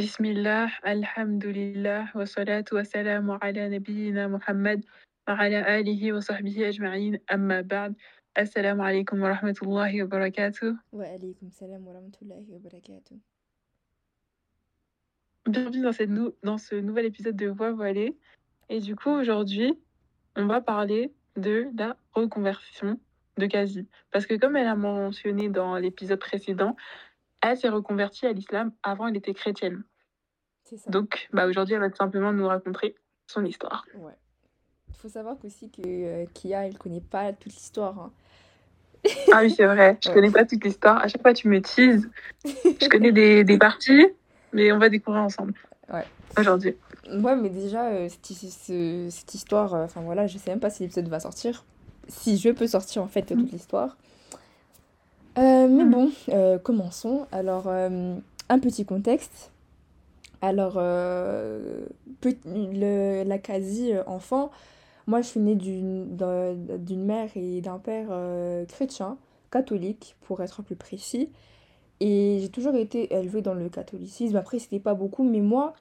Bismillah, alhamdulillah, wa salatu wa salamu ala nabiyyina Muhammad wa ala alihi wa sahbihi ajma'in, amma ba'd. Assalamu alaikum wa rahmatullahi wa barakatuh. Wa alaikum salam wa rahmatullahi wa barakatuh. Bienvenue dans, cette nou dans ce nouvel épisode de Voix voilée. Et du coup, aujourd'hui, on va parler de la reconversion de Kazi. Parce que comme elle a mentionné dans l'épisode précédent, elle s'est reconvertie à l'islam avant elle était chrétienne. Ça. Donc bah, aujourd'hui, elle va tout simplement nous raconter son histoire. Ouais. Il faut savoir qu'aussi que euh, Kia, elle connaît pas toute l'histoire. hein. Ah oui, c'est vrai, je Ouais. connais pas toute l'histoire. À chaque fois, tu me teases. Je connais des, des parties, mais on va découvrir ensemble. Ouais. Aujourd'hui. Ouais, mais déjà, euh, cette, hi- ce- cette histoire, euh, enfin voilà, je sais même pas si l'épisode va sortir. Si je peux sortir en fait toute l'histoire. Euh, mais Mhm. bon, euh, commençons. Alors, euh, un petit contexte. Alors, euh, le, la quasi euh, enfant, moi je suis née d'une d'un- d'une mère et d'un père euh, chrétien, catholique pour être plus précis. Et j'ai toujours été élevée dans le catholicisme. Après, c'était pas beaucoup, mais moi,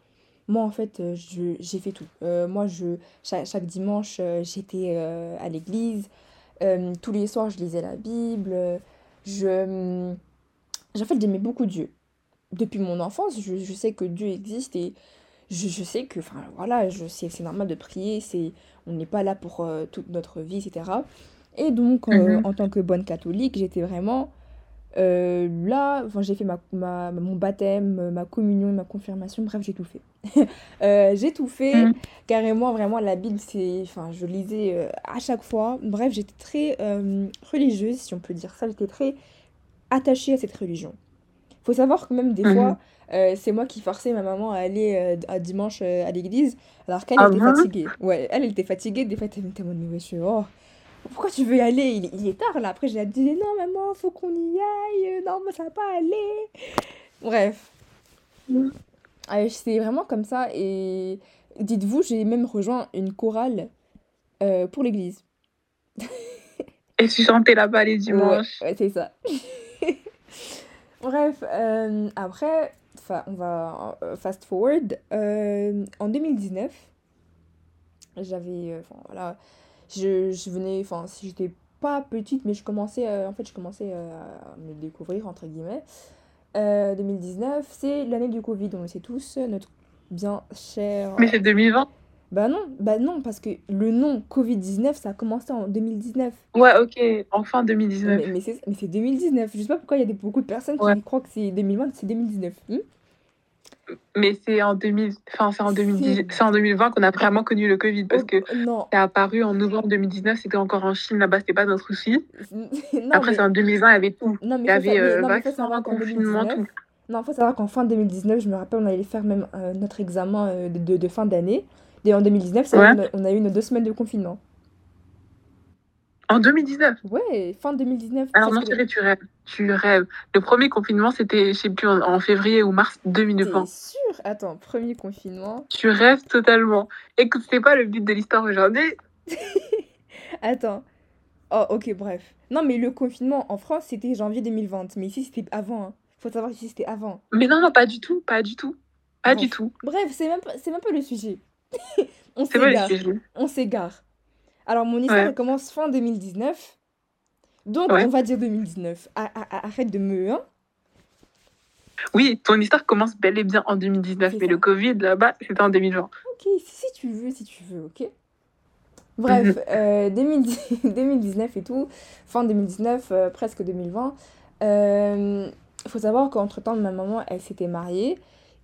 moi en fait, euh, j'ai fait tout. Moi, je, chaque, chaque dimanche, j'étais à l'église. Tous les soirs, je lisais la Bible. Je, en fait, j'aimais beaucoup Dieu. Depuis mon enfance, je, je sais que Dieu existe et je, je sais que, enfin voilà, je sais, c'est normal de prier. C'est, on n'est pas là pour euh, toute notre vie, etc. Et donc, euh, Mhm. en tant que bonne catholique, j'étais vraiment euh, là, enfin, j'ai fait ma, ma- mon baptême, ma communion, ma confirmation, bref, j'ai tout fait. J'ai tout fait, Mhm. carrément, vraiment, la Bible, c'est, enfin, je lisais à chaque fois. Bref, j'étais très religieuse, si on peut dire ça, j'étais très attachée à cette religion. Faut savoir que même des Mhm. fois, euh, c'est moi qui forçais ma maman à aller euh, à dimanche euh, à l'église, alors qu'elle Ah était bon fatiguée. Ouais, elle, elle était fatiguée, des fois, elle était en mode, mais wesh, oh, pourquoi tu veux y aller? Il, est- il est tard là. Après, j'ai dit non, maman, faut qu'on y aille. Non, mais ça va pas aller. Bref, Mhm. Euh, c'est vraiment comme ça. Et dites-vous, j'ai même rejoint une chorale pour l'église. Et tu chantais là-bas les Ouais, dimanches. ouais, c'est ça. Bref, euh, après, on va euh, fast forward. Euh, en 2019, j'avais, euh, enfin voilà, je, je venais, enfin, si j'étais pas petite, mais je commençais, euh, en fait, je commençais à me découvrir, entre guillemets. Euh, 2019, c'est l'année du Covid, on le sait tous, notre bien cher... Mais c'est 2020. Bah non, bah non, parce que le nom Covid-19, ça a commencé en 2019. Ouais, ok. Enfin Mais, 2019. mais c'est mais c'est 2019. Je sais pas pourquoi il y a des, beaucoup de personnes Ouais. qui croient que c'est 2020, c'est 2019. Hmm Mais c'est en 2000... enfin, c'est en 2010... C'est... c'est en 2020 qu'on a vraiment connu le Covid parce Oh, que c'est apparu en novembre 2019, c'était encore en Chine, là-bas, c'était pas notre souci. non, Après, c'est en 2020, il y avait tout. non, Il mais y faut, sa- avait euh, non, vaccin, confinement, 2019... tout. Non, faut savoir qu'en fin 2019, je me rappelle, on allait faire même euh, notre examen euh, de, de fin d'année. Et en 2019, c'est Ouais. qu'on a, on a eu nos deux semaines de confinement. En 2019. Ouais, fin 2019, Alors non, tu rêves. Tu rêves. Le premier confinement, c'était, je sais plus, en, en février ou mars T'es 2020. sûr? Attends, premier confinement... Tu rêves totalement. Écoute, c'est pas le but de l'histoire aujourd'hui. Attends. Oh, ok, bref. Non, mais le confinement en France, c'était janvier 2020. Mais ici, c'était avant. Hein. Faut savoir qu'ici, c'était avant. Mais non, non, pas du tout. Pas du tout. Pas du Bref. tout. Bref, c'est même, pas- même pas le sujet. On s'égare. On s'égare. Alors, mon histoire, Ouais. commence fin 2019. Donc, Ouais. on va dire 2019. Ah, ah, ah, arrête de me... Hein Oui, ton histoire commence bel et bien en 2019, c'est mais le. Covid, là-bas, c'était en 2020. Ok, si, tu veux, si tu veux, ok Bref, Mhm. euh, 2010 2019 et tout, fin 2019, euh, presque 2020. Il faut savoir qu'entre-temps, ma maman, elle s'était mariée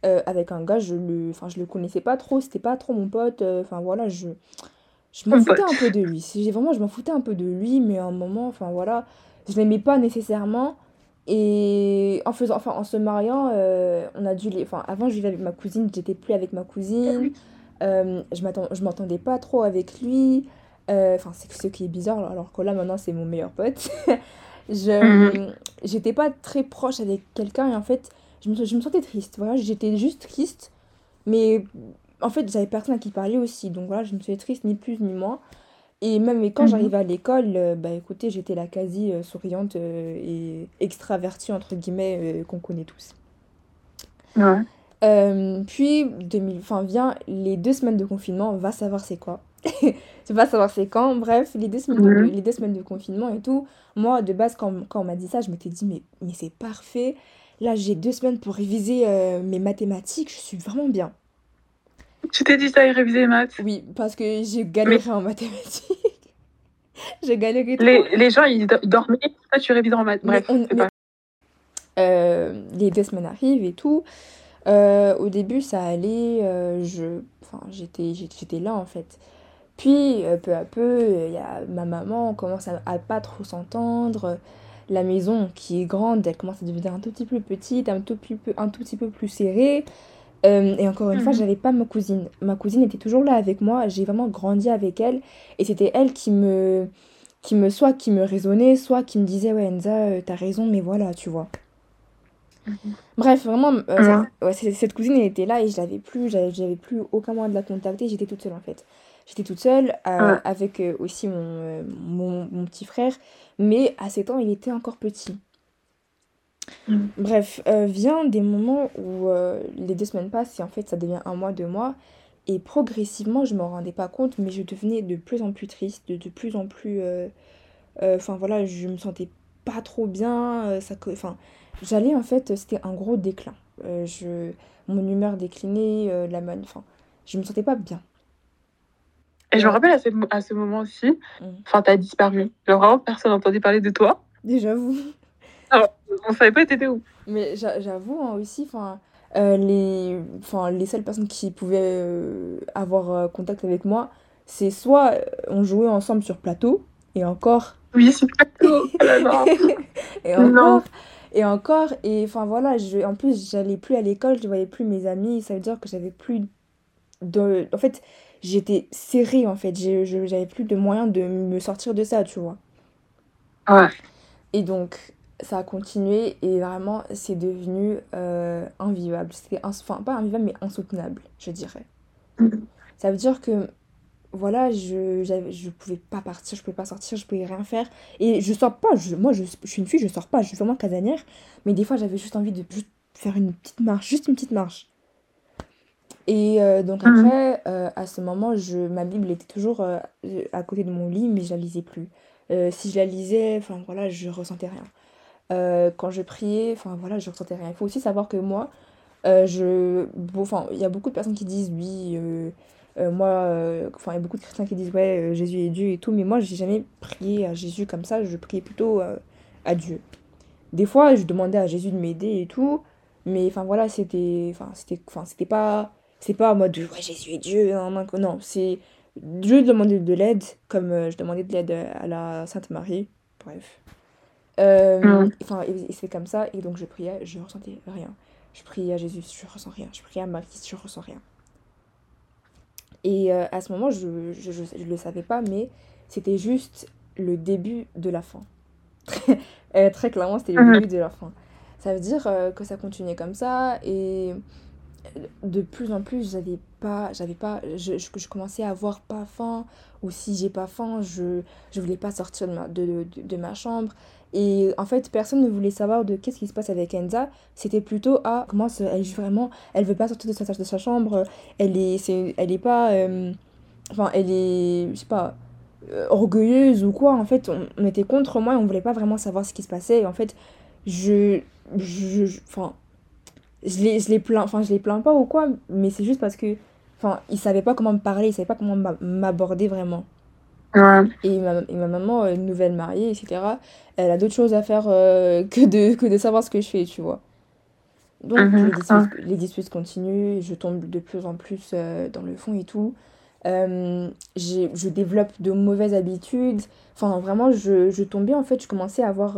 euh, avec un gars, je le, enfin, je le connaissais pas trop, c'était pas trop mon pote. euh, Enfin voilà, je, je m'en foutais un peu de lui. Vraiment, je m'en foutais un peu de lui, mais à un moment, enfin voilà, je l'aimais pas nécessairement. Et en faisant, enfin, en se mariant, euh, on a dû les, enfin, avant, je vivais avec ma cousine, j'étais plus avec ma cousine. Euh, je m'attends, je m'entendais pas trop avec lui. Euh, Enfin, c'est ce qui est bizarre, alors que là, maintenant, c'est mon meilleur pote. je, Mhm. j'étais pas très proche avec quelqu'un et en fait, je me, je me sentais triste. Voilà, j'étais juste triste. Mais en fait, j'avais personne à qui parler aussi. Donc voilà, je me sentais triste, ni plus ni moins. Et même quand Mhm. j'arrivais à l'école, euh, bah écoutez, j'étais la quasi euh, souriante euh, et extravertie, entre guillemets, qu'on connaît tous. Ouais. Puis, 2000, enfin, vient les deux semaines de confinement, on va savoir c'est quoi. Tu vas savoir c'est quand. Bref, les deux semaines de, Mhm. les deux semaines de confinement et tout. Moi, de base, quand, quand on m'a dit ça, je m'étais dit, mais, mais c'est parfait. Là, j'ai deux semaines pour réviser euh, mes mathématiques. Je suis vraiment bien. Tu t'es dit ça et réviser les maths. Oui, parce que j'ai galéré en mathématiques. j'ai galéré trop. Les, les gens, ils do- dormaient, toi, tu révises en maths. Bref, on- pas... Euh, les deux semaines arrivent et tout. Euh, au début, ça allait. je, enfin, j'étais, là en fait. Puis, peu à peu, y a ma maman, commence à, à pas trop s'entendre. La maison qui est grande, elle commence à devenir un tout petit peu petite, un tout petit peu, un tout petit peu plus serrée. Euh, et encore une fois, Mhm. j'avais pas ma cousine. Ma cousine était toujours là avec moi. J'ai vraiment grandi avec elle. Et c'était elle qui me, qui me, soit qui me raisonnait, soit qui me disait, ouais, Enza, euh, t'as raison, mais voilà, tu vois. Bref, vraiment, euh, ça- Ouais. cette cousine, elle était là et je l'avais plus, j'avais plus aucun moyen de la contacter. J'étais toute seule en fait. J'étais toute seule euh, Ouais. avec euh, aussi mon, mon, mon petit frère, mais à 7 ans, il était encore petit. Mhm. Bref, vient des moments où les deux semaines passent et en fait ça devient un mois, deux mois. Et progressivement, je me rendais pas compte, mais je devenais de plus en plus triste, de, de plus en plus... Enfin voilà, je me sentais pas trop bien. ça, enfin, j'allais en fait, c'était un gros déclin. Euh, je, mon humeur déclinait, euh, la man, enfin, je me sentais pas bien. Et je me rappelle à ce, à ce moment aussi, Mhm. enfin, t'as disparu. Genre, vraiment, personne n'entendait parler de toi. J'avoue. On savait pas t'étais où. Mais j'a- j'avoue hein, aussi, enfin, euh, les, enfin, les seules personnes qui pouvaient euh, avoir euh, contact avec moi, c'est soit on jouait ensemble sur plateau, et encore, Oui, pas tout. Oh et encore, et encore, et enfin voilà, je, en plus j'allais plus à l'école, je voyais plus mes amis, ça veut dire que j'avais plus de... En fait, j'étais serrée en fait, j'avais plus de moyens de me sortir de ça, tu vois. Ouais. Et donc, ça a continué et vraiment, c'est devenu euh, invivable. C'était, ins- enfin, pas invivable, mais insoutenable, je dirais. Mhm. Ça veut dire que, voilà, je, je pouvais pas partir, je pouvais pas sortir, je pouvais rien faire. Et je sors pas, je- moi, je, je suis une fille, je sors pas, je suis vraiment casanière. Mais des fois, j'avais juste envie de juste faire une petite marche, juste une petite marche. Et euh, donc Mhm. après, euh, à ce moment, je, ma Bible était toujours euh, à côté de mon lit, mais je la lisais plus. Si je la lisais, enfin voilà, je ressentais rien. Quand je priais, enfin voilà, je ressentais rien. Il faut aussi savoir que moi, je, bon, enfin, il y a beaucoup de personnes qui disent oui, euh, moi, euh, enfin, il y a beaucoup de chrétiens qui disent ouais, euh, Jésus est Dieu et tout, mais moi, j'ai jamais prié à Jésus comme ça. Je priais plutôt à Dieu. Des fois, je demandais à Jésus de m'aider et tout, mais enfin voilà, c'était, enfin c'était, enfin c'était pas, c'est pas en mode ouais, Jésus est Dieu, nan, non, c'est, je demandais de l'aide comme je demandais de l'aide à la Sainte Marie. Bref. Euh, Mhm. Enfin, et, et c'est comme ça, et donc je priais, je ressentais rien. Je priais à Jésus, je ressens rien. Je priais à Marie, je ressens rien. Et euh, à ce moment, je, je, je, je le savais pas, mais c'était juste le début de la fin. Euh, très clairement, c'était le Mhm. début de la fin. Ça veut dire euh, que ça continuait comme ça, et de plus en plus, j'avais pas, j'avais pas, je, je, je commençais à avoir pas faim, ou si j'ai pas faim, je, je voulais pas sortir de ma, de, de, ma chambre. Et en fait, personne ne voulait savoir de qu'est-ce qui se passe avec Enza. C'était plutôt ah comment elle vraiment, elle veut pas sortir de sa, de sa chambre. Elle est, c'est, elle est pas, euh, enfin elle est, je sais pas, euh, orgueilleuse ou quoi. En fait, on, était contre moi et on voulait pas vraiment savoir ce qui se passait. En fait, je, je- enfin, je les, je les plains, enfin je les plains pas ou quoi, mais c'est juste parce que, enfin, ils savaient pas comment me parler, ils savaient pas comment m'a- m'aborder vraiment. Ouais. Et ma, et ma maman, euh, nouvelle mariée, etc., elle a d'autres choses à faire euh, que, de, que de savoir ce que je fais, tu vois. Donc Mhm. les disputes, les disputes continuent, je tombe de plus en plus euh, dans le fond et tout. Euh, je développe de mauvaises habitudes. Enfin, vraiment, je, je tombais, en fait, je commençais à avoir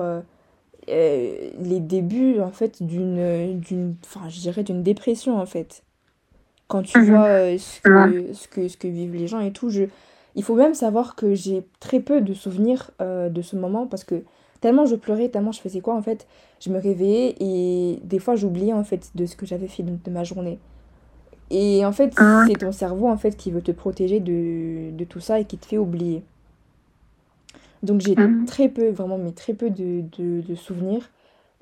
euh, les débuts, en fait, d'une, d'une, enfin, je dirais d'une dépression, en fait. Quand tu Mhm. vois euh, ce que, ce que, ce que vivent les gens et tout, je, il faut même savoir que j'ai très peu de souvenirs euh, de ce moment parce que tellement je pleurais, tellement je faisais quoi en fait, je me réveillais et des fois j'oubliais en fait de ce que j'avais fait de, de ma journée. Et en fait, Ah. c'est ton cerveau en fait qui veut te protéger de, de tout ça et qui te fait oublier. Donc j'ai Mhm. très peu, vraiment, mais très peu de, de, de souvenirs.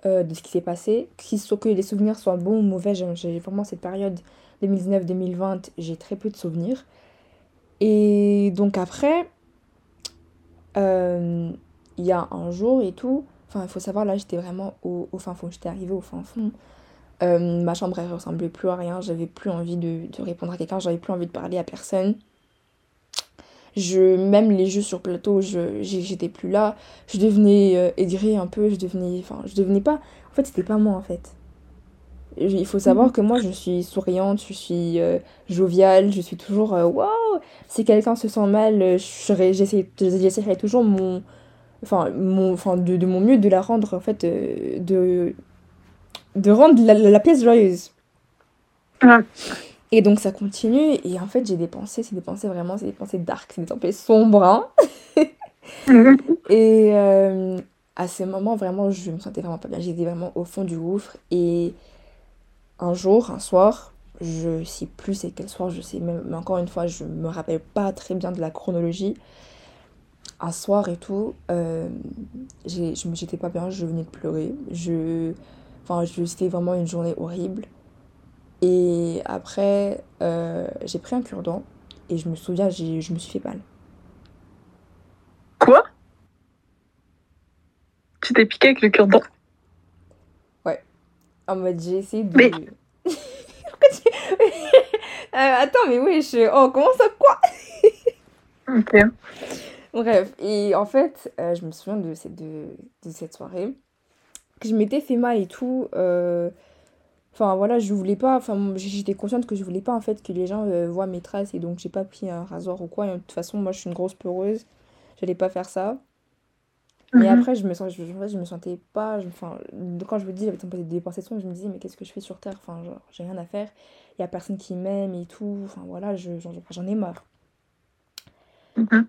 euh, de ce qui s'est passé, que les souvenirs soient bons ou mauvais. J'ai vraiment cette période 2019-2020, j'ai très peu de souvenirs. Et donc après, euh, il y a un jour et tout, enfin il faut savoir, là j'étais vraiment au, fin fond, j'étais arrivée au fin fond. Euh, ma chambre elle ressemblait plus à rien, j'avais plus envie de, de répondre à quelqu'un, j'avais plus envie de parler à personne. Je, même les jeux sur plateau, je, j'étais plus là. Je devenais euh, aigrie un peu, je devenais, enfin, je devenais pas. En fait, c'était pas moi en fait. Il faut savoir que moi, je suis souriante, je suis euh, joviale, je suis toujours euh, waouh. Si quelqu'un se sent mal, j'essaierai toujours mon, enfin, mon, enfin, de, de, mon mieux de la rendre en fait, de, de rendre la, la pièce joyeuse. Et donc ça continue, et en fait j'ai des pensées, c'est des pensées vraiment, c'est des pensées dark, c'est des pensées sombres. Hein. et euh, à ce moment, vraiment, je me sentais vraiment pas bien. J'étais vraiment au fond du gouffre. Et un jour, un soir, je sais plus c'est quel soir, je sais même, mais encore une fois, je me rappelle pas très bien de la chronologie. Un soir et tout, euh, j'étais pas bien, je venais de pleurer. Je, enfin, c'était vraiment une journée horrible. Et après, euh, j'ai pris un cure-dent et je me souviens, je me suis fait mal. Quoi? Tu t'es piqué avec le cure-dent? Ouais. En mode, j'ai essayé de. Mais... Euh, attends, mais oui, je. Oh, comment ça, quoi? Ok. Bref, et en fait, euh, je me souviens de cette, de, de cette soirée. Que je m'étais fait mal et tout. Euh, Enfin voilà, je voulais pas, enfin j'étais consciente que je voulais pas en fait que les gens euh, voient mes traces et donc j'ai pas pris un rasoir ou quoi. de toute façon, moi je suis une grosse peureuse, j'allais pas faire ça. Mais mhm. après, je me, sens, je, je me sentais pas. Enfin, quand je vous dis, j'avais des pensées de je me disais, mais qu'est-ce que je fais sur Terre? Enfin, genre, j'ai rien à faire. Il y a personne qui m'aime et tout. Enfin, voilà, j'en ai marre. Mhm.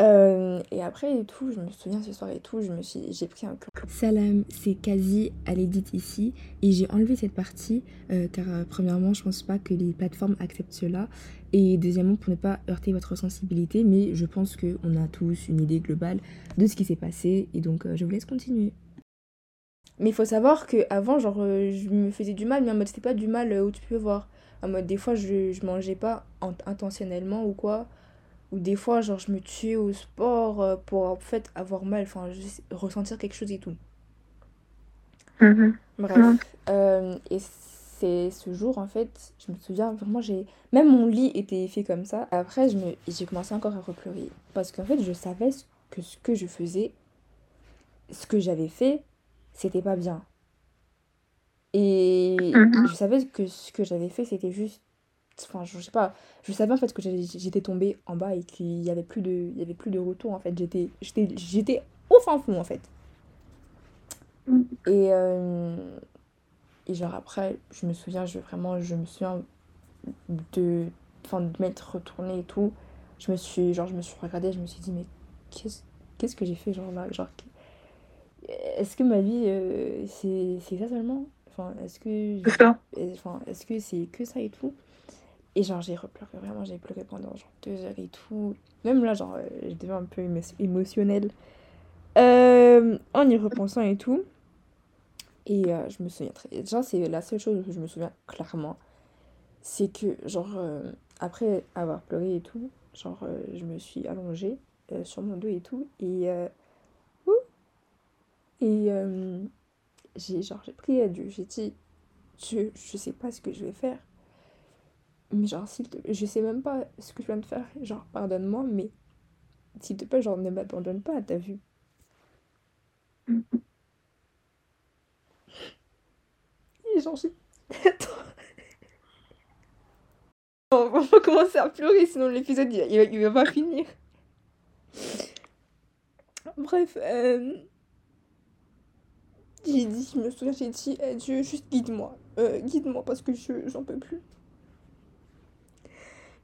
Euh, et après et tout, je me souviens ce soir et tout, je me suis, j'ai pris un. Salam, c'est quasi à l'édit ici et j'ai enlevé cette partie euh, car euh, premièrement je pense pas que les plateformes acceptent cela et deuxièmement pour ne pas heurter votre sensibilité mais je pense qu'on a tous une idée globale de ce qui s'est passé et donc je vous laisse continuer. Mais il faut savoir que avant genre je me faisais du mal mais en mode c'était pas du mal où tu peux voir. En mode des fois je, je mangeais pas intentionnellement ou quoi ou des fois, genre, je me tuais au sport euh, pour en fait avoir mal, enfin, ressentir quelque chose et tout. Mhm. Bref. Euh, et c'est ce jour, en fait, je me souviens vraiment, j'ai. Même mon lit était fait comme ça. Après, je me... j'ai commencé encore à repleurer. Parce qu'en fait, je savais que ce que je faisais, ce que j'avais fait, c'était pas bien. Et mhm. je savais que ce que j'avais fait, c'était juste enfin je sais pas. Je savais en fait que j'étais tombée en bas et qu'il y avait plus de il y avait plus de retour en fait. J'étais j'étais j'étais au fin fond en fait. Mm. et euh, et genre après je me souviens je vraiment je me souviens de enfin de m'être retournée et tout. Je me suis genre je me suis regardée je me suis dit mais qu'est-ce qu'est-ce que j'ai fait genre là genre est-ce que ma vie euh, c'est c'est ça seulement? Enfin est-ce que enfin est-ce que c'est que ça et tout? Et genre, j'ai repleuré, vraiment, j'ai pleuré pendant genre deux heures et tout. Même là, genre, euh, j'étais un peu émotionnelle euh, en y repensant et tout. Et euh, je me souviens très. Genre, c'est la seule chose que je me souviens clairement. C'est que, genre, après avoir pleuré et tout, genre, je me suis allongée sur mon dos et tout. Et. et j'ai genre, j'ai prié à Dieu. J'ai dit, je, je sais pas ce que je vais faire mais genre, s'il te... je sais même pas ce que je viens de faire. Genre, pardonne-moi, mais s'il te plaît, genre, ne m'abandonne pas, t'as vu. Et genre, j'ai... Attends. On va commencer à pleurer, sinon l'épisode, il, va pas finir. Bref, euh... j'ai dit, je me souviens, j'ai dit, Dieu, juste guide-moi. Euh, guide-moi parce que je j'en peux plus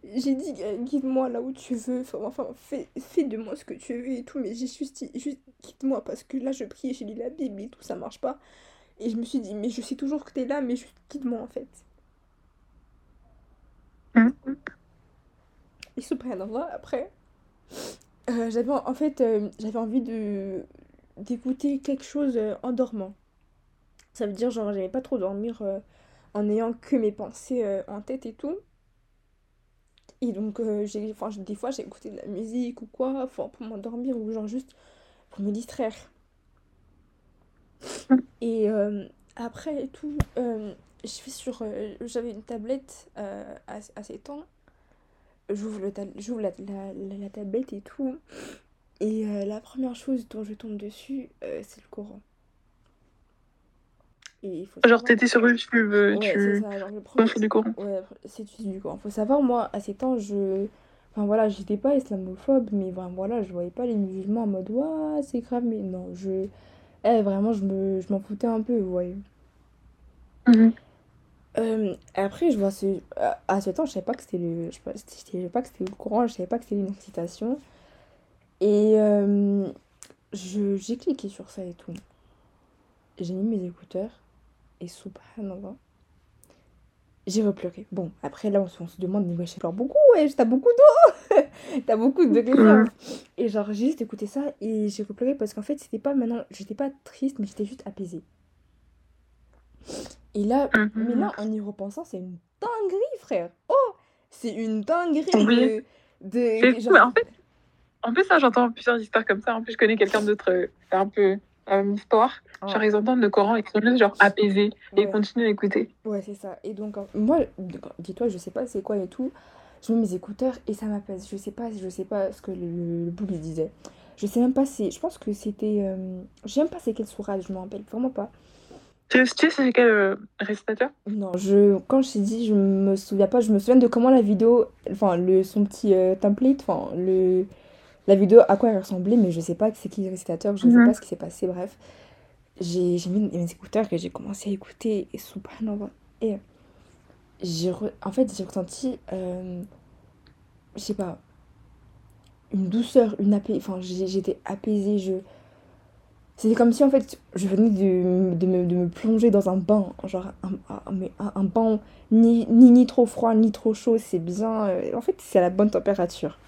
j'ai dit guide-moi là où tu veux, enfin fais, fais de moi ce que tu veux et tout, mais j'ai juste dit juste guide-moi parce que là je prie, j'ai lu la Bible et tout, ça marche pas. Et je me suis dit mais je sais toujours que t'es là, mais juste guide-moi en fait. Mmh. Et subhanallah, après, euh, j'avais en fait euh, j'avais envie de d'écouter quelque chose euh, en dormant. Ça veut dire, genre, j'aimais pas trop dormir euh, en ayant que mes pensées euh, en tête et tout. Et donc, euh, j'ai, des fois, j'ai écouté de la musique ou quoi, pour m'endormir ou genre juste pour me distraire. Et après et tout, je suis sur. j'avais une tablette à, à 7 ans. J'ouvre, le j'ouvre la, la, la, tablette et tout. Et la première chose dont je tombe dessus, c'est le Coran. Et faut genre, t'étais sur YouTube, ouais, tu ça, genre, le du Coran. Ouais, c'est du Coran. Faut savoir, moi, à ces temps, je. Enfin voilà, j'étais pas islamophobe, mais ben, voilà, je voyais pas les musulmans en mode, waouh, c'est grave, mais non, je. Eh, vraiment, je me... je m'en foutais un peu, vous voyez. Euh, après, je vois ce... à ce temps, je savais pas que c'était le, je savais pas que c'était le Coran, je savais pas que c'était une citation. Et euh, je... j'ai cliqué sur ça et tout. J'ai mis mes écouteurs et subhanallah, j'ai repleuré. Bon, après là, on se, demande, mais wesh, pleure beaucoup, wesh, t'as beaucoup d'eau T'as beaucoup de. Et genre, j'ai juste écouté ça et j'ai repleuré parce qu'en fait, c'était pas maintenant, j'étais pas triste, mais j'étais juste apaisée. Et là, mhm. mais là, en y repensant, c'est une dinguerie, frère. Oh, c'est une dinguerie de. de en fait, en plus, ça, j'entends plusieurs histoires comme ça. En plus, je connais quelqu'un d'autre, euh, un peu euh, histoire. Genre, ils entendent le Coran et ils sont juste genre apaisés et ils continuent d'écouter. Ouais, c'est ça. Et donc, moi, dis-toi, je sais pas c'est quoi et tout. Je mets mes écouteurs et ça m'apaise. Je sais pas, je sais pas ce que le, le disait. Je sais même pas si. Je pense que c'était. Euh... Je sais pas c'est quelle sourate, je m'en rappelle vraiment pas. Tu sais, c'est quel euh, récitateur? Non, je, quand je t'ai dit, je me souviens pas. Je me souviens de comment la vidéo. Enfin, le, son petit euh, template. Enfin, le la vidéo à quoi elle ressemblait, mais je sais pas c'est qui le récitateur, je ne sais mhm. pas ce qui s'est passé, bref. J'ai mis mes écouteurs que j'ai commencé à écouter et subhanallah. Et j'ai en fait, j'ai ressenti, euh, je sais pas, une douceur, une apaisée, enfin j'étais apaisée, je... C'était comme si en fait je venais de, de, me, de me, plonger dans un bain, genre un, un, un bain ni, ni, ni, trop froid ni trop chaud, c'est bien, euh, en fait c'est à la bonne température.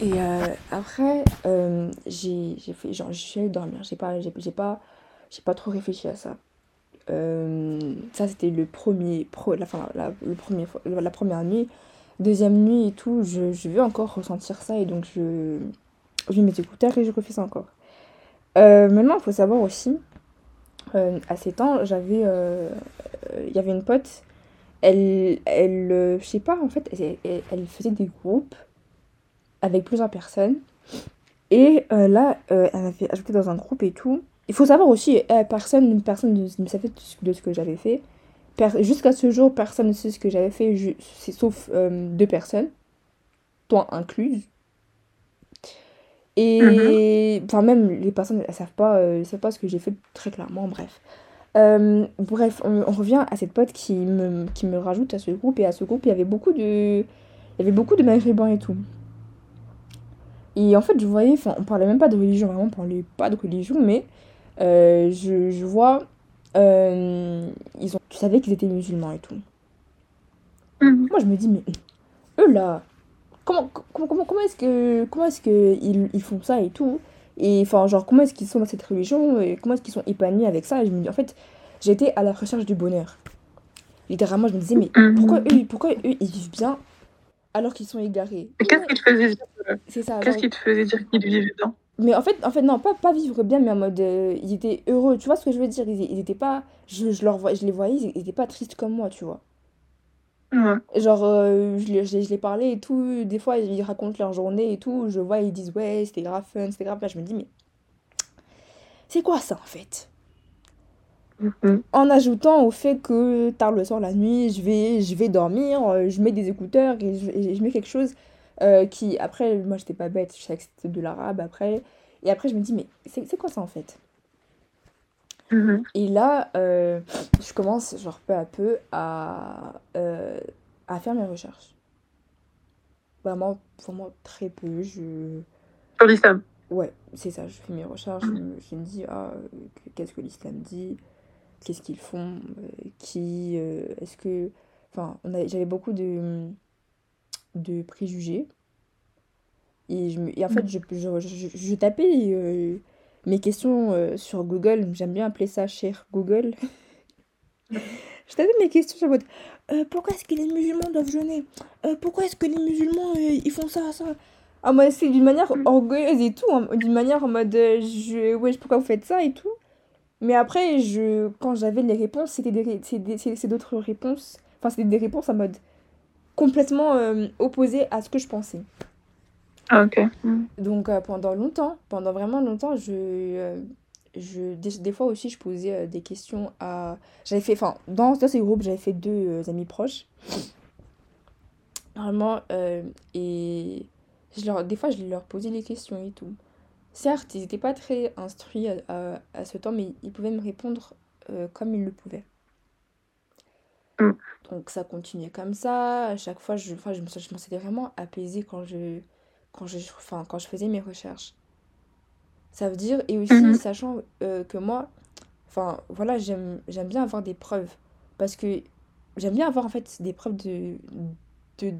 Et euh, après, euh, j'ai fait, genre, je suis allée dormir. J'ai pas, j'ai pas, j'ai pas trop réfléchi à ça. Euh, ça, c'était le premier, pro, la, fin, la, le premier, la première nuit. Deuxième nuit et tout, je, je veux encore ressentir ça et donc je, je mets mes écouteurs et je refais ça encore. maintenant, il faut savoir aussi, à ces temps, j'avais, il y avait une pote, elle, elle, je sais pas, en fait, elle, elle faisait des groupes avec plusieurs personnes. Et euh, là, euh, elle m'a fait ajouter dans un groupe et tout. Il faut savoir aussi, euh, personne, personne ne savait de ce que j'avais fait. Jusqu'à ce jour, personne ne sait ce que j'avais fait, sauf deux personnes, toi incluse. Et mm-hmm. enfin, même les personnes, elles savent pas, savent pas ce que j'ai fait très clairement, bref. bref, on, revient à cette pote qui me, qui me rajoute à ce groupe. Et à ce groupe, il y avait beaucoup de, il y avait beaucoup de maghrébins et tout. Et en fait, je voyais, enfin, on parlait même pas de religion, vraiment, on parlait pas de religion, mais euh, je, je, vois, euh, ils ont, tu savais qu'ils étaient musulmans et tout. Mhm. Moi, je me dis, mais eux là, comment, comment, comment, comment est-ce que, comment est-ce que ils, ils, font ça et tout? Et enfin, genre, comment est-ce qu'ils sont dans cette religion et comment est-ce qu'ils sont épanouis avec ça? Et je me dis, en fait, j'étais à la recherche du bonheur. Littéralement, je me disais, mais mhm. pourquoi eux, pourquoi eux, ils vivent bien alors qu'ils sont égarés. qu'est-ce qui te faisait dire C'est ça. Qu'est-ce qui te faisait dire qu'ils vivaient bien? Mais en fait, en fait, non, pas, pas vivre bien, mais en mode, euh, ils étaient heureux. Tu vois ce que je veux dire? Ils, ils étaient pas, je, je, leur vois, je les voyais, ils étaient pas tristes comme moi, tu vois. Ouais. Genre, euh, je, les, je, les parlais et tout. Des fois, ils racontent leur journée et tout. Je vois, ils disent, ouais, c'était grave fun, c'était grave. Là, je me dis, mais c'est quoi ça en fait? Mhm. En ajoutant au fait que tard le soir, la nuit, je vais, je vais dormir, euh, je mets des écouteurs et je, mets quelque chose euh, qui, après, moi j'étais pas bête, je savais que c'était de l'arabe après. Et après, je me dis, mais c'est quoi ça en fait? Mhm. Et là, euh, je commence, genre peu à peu, à, à faire mes recherches. Vraiment, vraiment très peu. Je... Sur l'islam Ouais, c'est ça, je fais mes recherches, je, je me dis, ah, qu'est-ce que l'islam dit? Qu'est-ce qu'ils font, euh, qui, euh, est-ce que, enfin, j'avais beaucoup de, de préjugés. Et, je me, et en fait, je, je, je, tapais, euh, mes questions sur Google, j'aime bien appeler ça cher Google. je tapais mes questions sur mode euh, pourquoi est-ce que les musulmans doivent jeûner? Euh, Pourquoi est-ce que les musulmans euh, ils font ça, ça? Ah, moi, c'est d'une manière orgueilleuse et tout, hein, d'une manière en mode je, ouais, pourquoi vous faites ça et tout. Mais après, je, quand j'avais les réponses, c'était des, c'est d'autres réponses. Enfin, c'était des réponses en mode complètement euh, opposées à ce que je pensais. Ah, ok. Donc euh, pendant longtemps, pendant vraiment longtemps, je, euh, je des, des fois aussi je posais euh, des questions à j'avais fait enfin dans, dans ces groupes, j'avais fait deux amis proches. Vraiment et je leur des fois je leur posais les questions et tout. Certes, ils n'étaient pas très instruits à, à, à ce temps, mais ils pouvaient me répondre euh, comme ils le pouvaient. Mm. Donc ça continuait comme ça. À chaque fois, je, enfin, je me, je me sentais vraiment apaisée quand je, quand je, enfin, quand je faisais mes recherches. Ça veut dire, et aussi Mhm. sachant euh, que moi, enfin voilà, j'aime, j'aime bien avoir des preuves. Parce que j'aime bien avoir en fait des preuves de, de,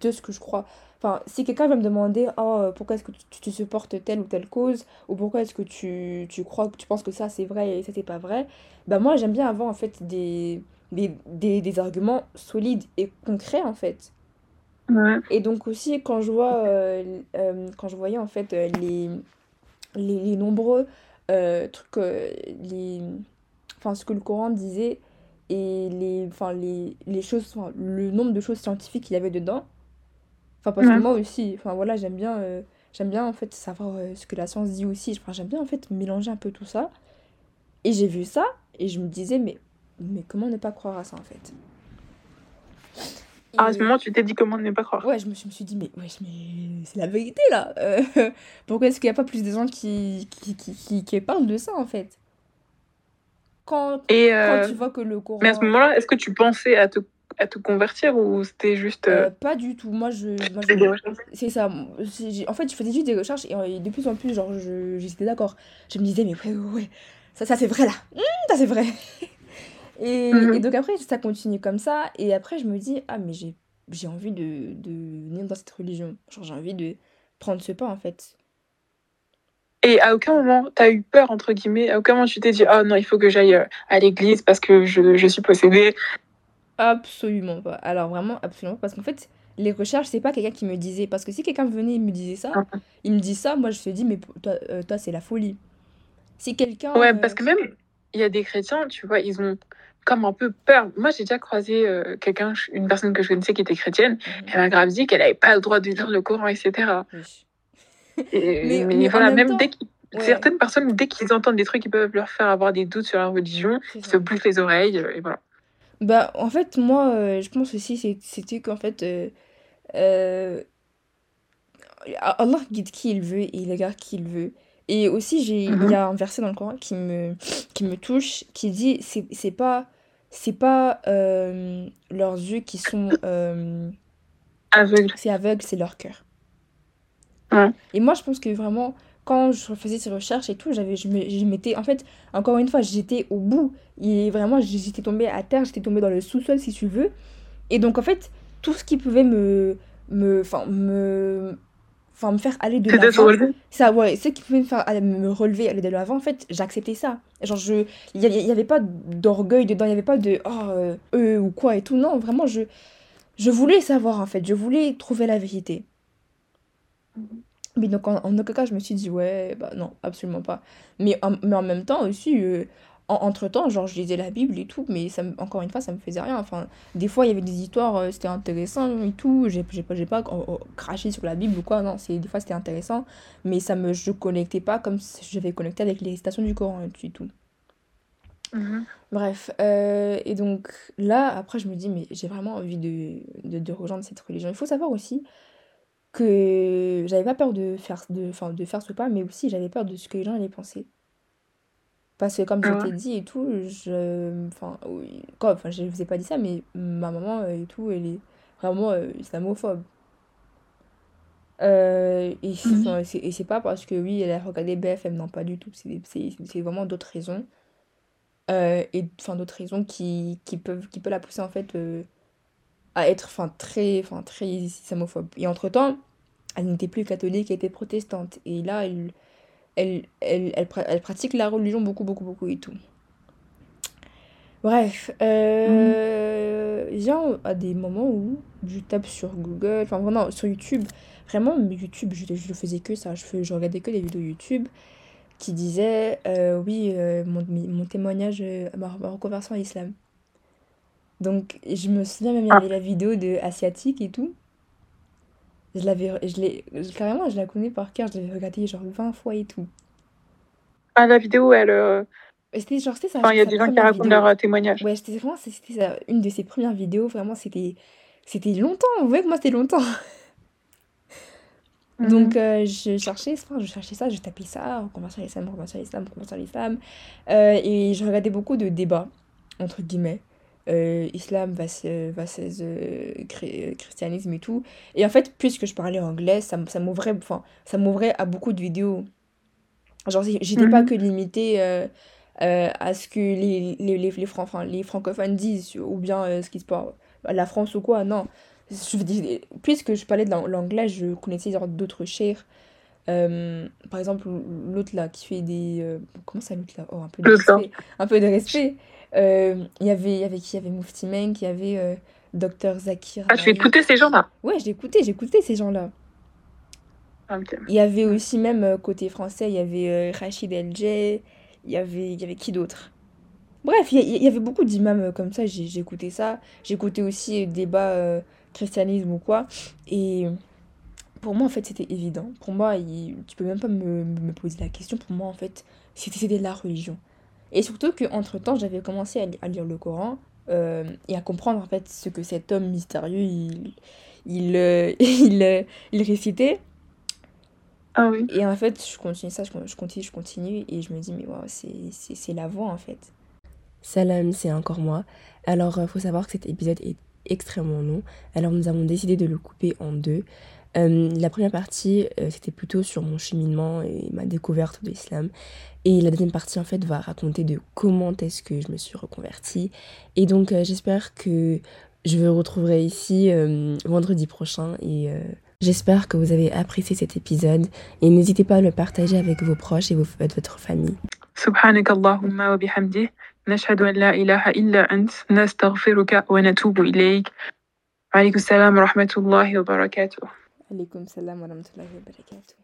de ce que je crois. Enfin, si quelqu'un va me demander, oh, pourquoi est-ce que tu, tu supportes telle ou telle cause, ou pourquoi est-ce que tu, tu crois, que tu penses que ça c'est vrai et ça c'est pas vrai, bah moi j'aime bien avoir en fait des, des, des, des arguments solides et concrets en fait. Ouais. Et donc aussi quand je vois, euh, euh, quand je voyais en fait euh, les, les, les nombreux trucs, les, enfin ce que le Coran disait et les, enfin les, les choses, le nombre de choses scientifiques qu'il y avait dedans. Enfin parce que Ouais. moi aussi, enfin voilà, j'aime bien, euh, j'aime bien en fait savoir euh, ce que la science dit aussi. Enfin, j'aime bien en fait mélanger un peu tout ça. Et j'ai vu ça et je me disais mais, mais comment ne pas croire à ça en fait? Ah, à ce moment, tu t'es dit comment ne pas croire? Ouais, je me, je me suis dit, mais, wesh, mais c'est la vérité là. Euh, pourquoi est-ce qu'il n'y a pas plus de gens qui, qui, qui, qui, qui parlent de ça en fait? Quand, Et quand euh, tu vois que le Coran. mais à ce moment-là, est-ce que tu pensais à te, à te convertir ou c'était juste Euh, euh, pas du tout. Moi, je. C'est ça. En fait, je faisais juste des recherches et, de plus en plus, genre, je, j'étais d'accord. Je me disais, mais ouais, ouais, ouais, ça, ça c'est vrai là. Hum, ça c'est vrai. Et, Mhm. et donc après, ça continue comme ça. Et après, je me dis, ah, mais j'ai, j'ai envie de, de venir dans cette religion. Genre, j'ai envie de prendre ce pas en fait. Et à aucun moment, t'as eu peur, entre guillemets, à aucun moment tu t'es dit, oh non, il faut que j'aille euh, à l'église parce que je, je suis possédée. Absolument pas. Alors vraiment, absolument. Parce qu'en fait, les recherches, c'est pas quelqu'un qui me disait. Parce que si quelqu'un venait et me disait ça, Mhm. il me dit ça, moi je me dis, mais toi, euh, toi c'est la folie. Si quelqu'un. Ouais, euh, parce que même, il y a des chrétiens, tu vois, ils ont comme un peu peur. Moi, j'ai déjà croisé euh, quelqu'un, une personne que je connaissais qui était chrétienne, elle m'a grave dit qu'elle n'avait pas le droit de lire le Coran, etc. Oui. Et, Mais- mais, mais en voilà, même même, temps, dès ouais. certaines personnes, dès qu'ils entendent des trucs qui peuvent leur faire avoir des doutes sur leur religion, ils se bouffent les oreilles, euh, et voilà. Bah, en fait, moi, euh, je pense aussi, c'est- c'était qu'en fait, euh, euh, Allah guide qui il veut et il regarde qui il veut. Et aussi, il Mhm. y a un verset dans le Coran qui me, qui me touche, qui dit, c'est, pas, c'est pas euh, leurs yeux qui sont, euh, Aveugle. c'est aveugle, c'est leur cœur. Et moi, je pense que vraiment, quand je faisais ces recherches et tout, j'avais, je m'étais, en fait, encore une fois, j'étais au bout. Et vraiment, j'étais tombée à terre, j'étais tombée dans le sous-sol, si tu veux. Et donc, en fait, tout ce qui pouvait me, me, enfin, me, enfin, me faire aller de l'avant, ça, ouais, ce qui pouvait me faire me relever, aller de l'avant, en fait, j'acceptais ça. Genre, je, il y, avait- pas d'orgueil dedans, il y avait pas de, oh, eux ou quoi et tout. Non, vraiment, je, je voulais savoir, en fait, je voulais trouver la vérité. Mais donc, en, en aucun cas, je me suis dit, ouais, bah non, absolument pas. Mais en, mais en même temps aussi, euh, en, entre-temps, genre, je lisais la Bible et tout, mais ça, me- encore une fois, ça me faisait rien. Enfin, des fois, il y avait des histoires, euh, c'était intéressant et tout. J'ai pas, j'ai pas oh, oh, craché sur la Bible ou quoi, non, c'est, des fois, c'était intéressant. Mais ça me, je connectais pas comme si je vais connecter avec les récitations du Coran et tout. Mhm. Bref, euh, et donc là, après, je me dis, mais j'ai vraiment envie de, de, de rejoindre cette religion. Il faut savoir aussi que j'avais pas peur de faire, de, enfin, de faire ce pas, mais aussi j'avais peur de ce que les gens allaient penser. Parce que comme je Ah t'ai dit et tout, je, enfin, oui, quoi, enfin, je vous ai pas dit ça, mais ma maman euh, et tout, elle est vraiment euh, islamophobe. Euh, et enfin, c'est- et c'est pas parce que oui, elle a regardé BFM, non, pas du tout. C'est vraiment d'autres raisons. Euh, et enfin d'autres raisons qui, qui peuvent qui peuvent la pousser en fait à être enfin très enfin très islamophobe et entre-temps elle n'était plus catholique elle était protestante et là elle elle, elle, elle, pra- elle pratique la religion beaucoup, beaucoup, beaucoup et tout. Bref, euh, viens à des moments où je tape sur Google, enfin vraiment sur YouTube. Vraiment, YouTube, je, je faisais que ça. Je, je regardais que des vidéos YouTube qui disaient euh, oui, euh, mon, mon témoignage, euh, ma, ma reconversion à l'islam. Donc, je me souviens même, il y avait la vidéo de Asiatique et tout. Je l'avais, je l'ai, carrément, je la connais par cœur. Je l'avais regardée genre 20 fois et tout. Ah, la vidéo, elle. euh, C'était genre, c'était sa, Enfin, il y a des gens qui racontent vidéo. leur euh, témoignage. Ouais, c'était vraiment, c'était une de ses premières vidéos. Vraiment, c'était, c'était longtemps. Vous voyez que moi, c'était longtemps. Mhm. Donc, euh, je cherchais, enfin, je cherchais ça, je tapais ça, reconversion à l'islam, reconversion à l'islam, reconversion à l'islam. Euh, et je regardais beaucoup de débats, entre guillemets. Euh, islam versus, versus euh, chré- christianisme et tout. Et en fait, puisque je parlais anglais, ça, ça m'ouvrait, enfin, ça m'ouvrait à beaucoup de vidéos. Genre, j'étais pas Mhm. que limitée euh, euh, à ce que les, les, les, les, fran- les francophones disent, ou bien euh, ce qui se passe, la France ou quoi, non. Je puisque je parlais de l'ang- l'anglais, je connaissais d'autres chers. Euh, par exemple, l'autre là qui fait des. euh, comment ça, l'autre là? Oh, un peu de respect. Un peu de respect. Euh, Il y avait, il y avait qui? Il y avait Mufti Menk, il y avait euh, Dr Zakir Ah, tu écoutais ces gens-là? Ouais, j'ai écouté ces gens-là. Ah. Il y avait aussi même euh, côté français, il y avait euh, Rachid El Jay, il y avait, il y avait qui d'autre? Bref, il y, avait beaucoup d'imams euh, comme ça, écouté ça. J'ai écouté aussi débat euh, christianisme ou quoi. Et pour moi, en fait, c'était évident. Pour moi, il- tu peux même pas me, me poser la question. Pour moi, en fait, c'était c'était la religion. Et surtout qu'entre-temps, j'avais commencé à, li- à lire le Coran euh, et à comprendre, en fait, ce que cet homme mystérieux, il, il, euh, il, euh, il récitait. Ah oui. Et en fait, je continue ça, je con- je continue, je continue, et je me dis, mais waouh, c'est c'est- c'est la voix, en fait. Salam, c'est encore moi. Alors, il faut savoir que cet épisode est extrêmement long. Alors, nous avons décidé de le couper en deux. Euh, la première partie, euh, c'était plutôt sur mon cheminement et ma découverte de l'islam. Et la deuxième partie, en fait, va raconter de comment est-ce que je me suis reconvertie. Et donc, euh, j'espère que je vous retrouverai ici euh, vendredi prochain. Et euh, j'espère que vous avez apprécié cet épisode. Et n'hésitez pas à le partager avec vos proches et vos- votre famille. سبحانك اللهم وبحمده نشهد أن لا إله إلا أنت نستغفرك ونتوب إليك وعليكم السلام ورحمة الله وبركاته Alaykoum salam wa rahmatullahi wa barakatuh.